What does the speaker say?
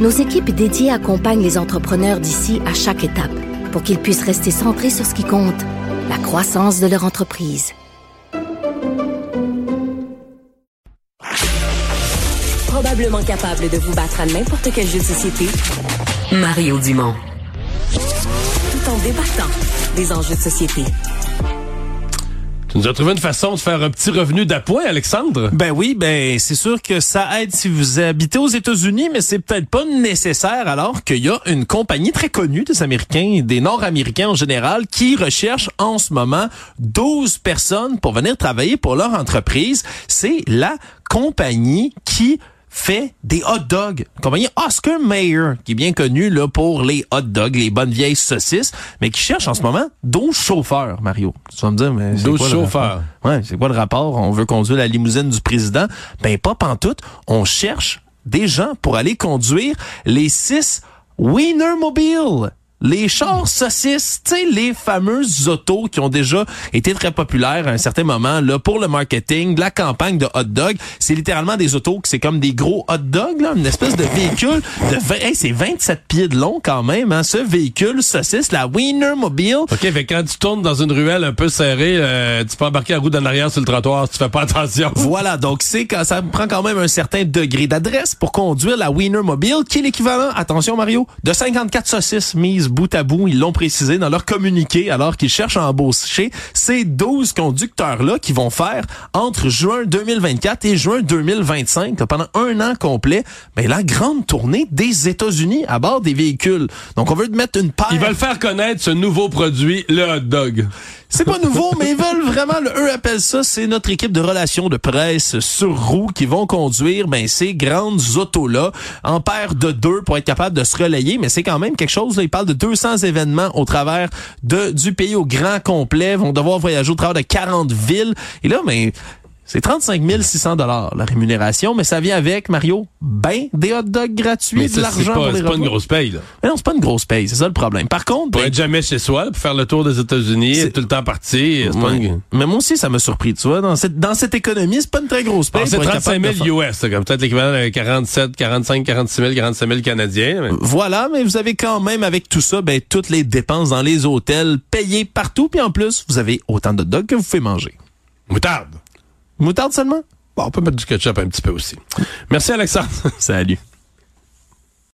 nos équipes dédiées accompagnent les entrepreneurs d'ici à chaque étape pour qu'ils puissent rester centrés sur ce qui compte, la croissance de leur entreprise. Probablement capable de vous battre à n'importe quel jeu de société, Mario Dumont. Tout en débattant des enjeux de société. Tu nous as trouvé une façon de faire un petit revenu d'appoint, Alexandre? Ben oui, ben c'est sûr que ça aide si vous habitez aux États-Unis, mais c'est peut-être pas nécessaire alors qu'il y a une compagnie très connue des Américains, des Nord-Américains en général, qui recherche en ce moment 12 personnes pour venir travailler pour leur entreprise. C'est la compagnie qui fait des hot dogs. Une compagnie Oscar Mayer, qui est bien connue là, pour les hot dogs, les bonnes vieilles saucisses, mais qui cherche en ce moment 12 chauffeurs, Mario. Tu vas me dire, mais 12 quoi le chauffeurs. Ouais, c'est quoi le rapport? On veut conduire la limousine du président? Ben, pas pantoute. On cherche des gens pour aller conduire les six Wienermobile. Les chars saucisses, tu sais, les fameuses autos qui ont déjà été très populaires à un certain moment là pour le marketing, la campagne de hot dog. C'est littéralement des autos que c'est comme des gros hot dogs, là, une espèce de véhicule de vingt- hey, c'est 27 pieds de long quand même, hein, ce véhicule saucisse, la Wienermobile. OK, fait quand tu tournes dans une ruelle un peu serrée, euh, tu peux embarquer la roue d'en arrière sur le trottoir si tu fais pas attention. Voilà, donc c'est quand ça prend quand même un certain degré d'adresse pour conduire la Wienermobile, qui est l'équivalent, attention Mario, de 54 saucisses mises bout à bout. Ils l'ont précisé dans leur communiqué alors qu'ils cherchent à embaucher ces 12 conducteurs-là qui vont faire entre juin 2024 et juin 2025, là, pendant un an complet, ben, la grande tournée des États-Unis à bord des véhicules. Donc on veut mettre une paire. Ils veulent faire connaître ce nouveau produit, le hot dog. C'est pas nouveau, mais ils veulent vraiment, le, eux appellent ça, c'est notre équipe de relations de presse sur roue qui vont conduire ben, ces grandes autos-là en paire de deux pour être capable de se relayer, mais c'est quand même quelque chose, là, ils parlent de 200 événements au travers de, du pays au grand complet, vont devoir voyager au travers de 40 villes, et là, ben, c'est 35 600 dollars la rémunération, mais ça vient avec, Mario, ben des hot dogs gratuits, Mais de l'argent pour les c'est pas une grosse paye, là. Mais non, c'est pas une grosse paye, c'est ça le problème. Par contre, Pour ben, être jamais chez soi, pour faire le tour des États-Unis, tout le temps parti, Ouais. une... Mais moi aussi, ça m'a surpris, tu vois. Dans cette, dans cette économie, c'est pas une très grosse paye. Ah, c'est pour être 35 capable de 000 faire- US, comme peut-être l'équivalent de 47, 45, 46 000, 45 000 Canadiens. mais- Voilà, mais vous avez quand même, avec tout ça, ben, toutes les dépenses dans les hôtels payées partout. Puis en plus, vous avez autant de hot dogs que vous pouvez manger. Moutarde. Moutarde seulement? Bon, on peut mettre du ketchup un petit peu aussi. Merci, Alexandre. Salut.